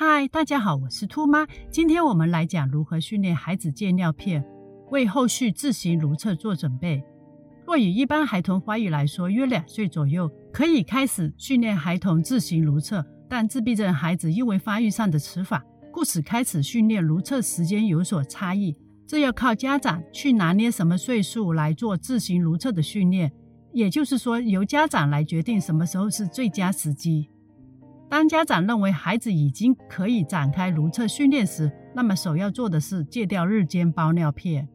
嗨，大家好，我是兔妈。今天我们来讲如何训练孩子戒尿片，为后续自行如厕做准备。若以一般孩童发育来说，约两岁左右可以开始训练孩童自行如厕，但自闭症孩子因为发育上的迟缓，故此开始训练如厕时间有所差异。这要靠家长去拿捏什么岁数来做自行如厕的训练，也就是说，由家长来决定什么时候是最佳时机。当家长认为孩子已经可以展开如厕训练时，那么首要做的是戒掉日间包尿片。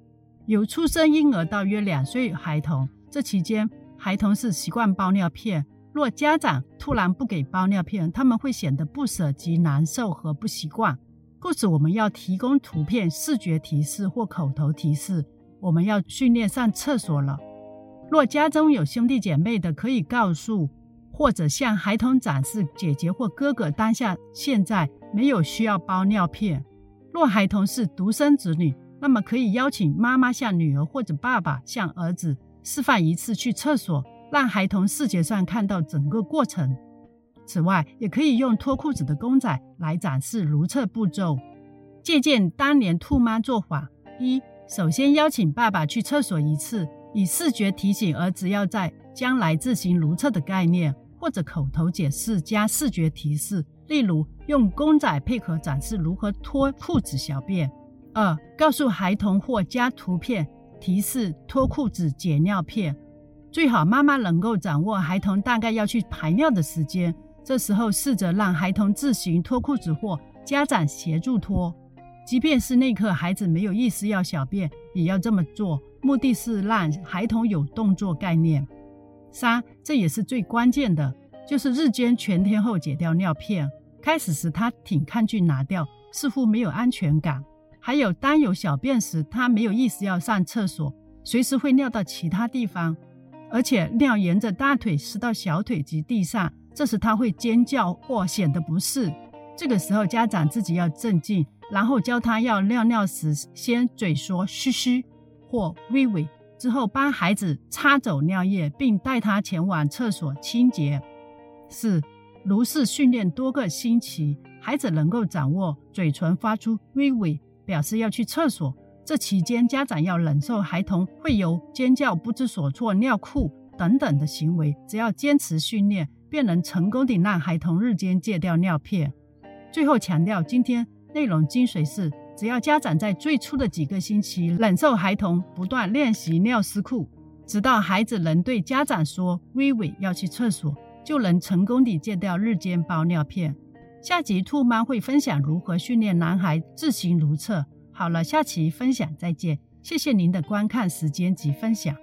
由出生婴儿到约两岁孩童，这期间孩童是习惯包尿片。若家长突然不给包尿片，他们会显得不舍及难受和不习惯。故此，我们要提供图片、视觉提示或口头提示。我们要训练上厕所了。若家中有兄弟姐妹的，可以告诉。或者向孩童展示姐姐或哥哥当下现在没有需要包尿片。若孩童是独生子女，那么可以邀请妈妈向女儿或者爸爸向儿子示范一次去厕所，让孩童视觉上看到整个过程。此外，也可以用脱裤子的公仔来展示如厕步骤。借鉴当年兔妈做法：一、首先邀请爸爸去厕所一次，以视觉提醒儿子要在将来自行如厕的概念。或者口头解释加视觉提示，例如用公仔配合展示如何脱裤子小便。二、告诉孩童或加图片提示脱裤子解尿片。最好妈妈能够掌握孩童大概要去排尿的时间，这时候试着让孩童自行脱裤子或家长协助脱。即便是那刻孩子没有意识要小便，也要这么做，目的是让孩童有动作概念。三，这也是最关键的，就是日间全天候解掉尿片。开始时他挺抗拒拿掉，似乎没有安全感。还有当有小便时，他没有意识要上厕所，随时会尿到其他地方，而且尿沿着大腿湿到小腿及地上，这时他会尖叫或显得不适。这个时候家长自己要镇静，然后教他要尿尿时先嘴说嘘嘘或微微。之后帮孩子擦走尿液，并带他前往厕所清洁。四、如是训练多个星期，孩子能够掌握嘴唇发出微微，表示要去厕所。这期间，家长要忍受孩童会有尖叫、不知所措、尿裤等等的行为。只要坚持训练，便能成功地让孩童日间戒掉尿片。最后强调，今天内容精髓是。只要家长在最初的几个星期忍受孩童不断练习尿湿裤，直到孩子能对家长说“微微要去厕所”，就能成功地戒掉日间包尿片。下集兔妈会分享如何训练男孩自行如厕。好了，下期分享再见，谢谢您的观看时间及分享。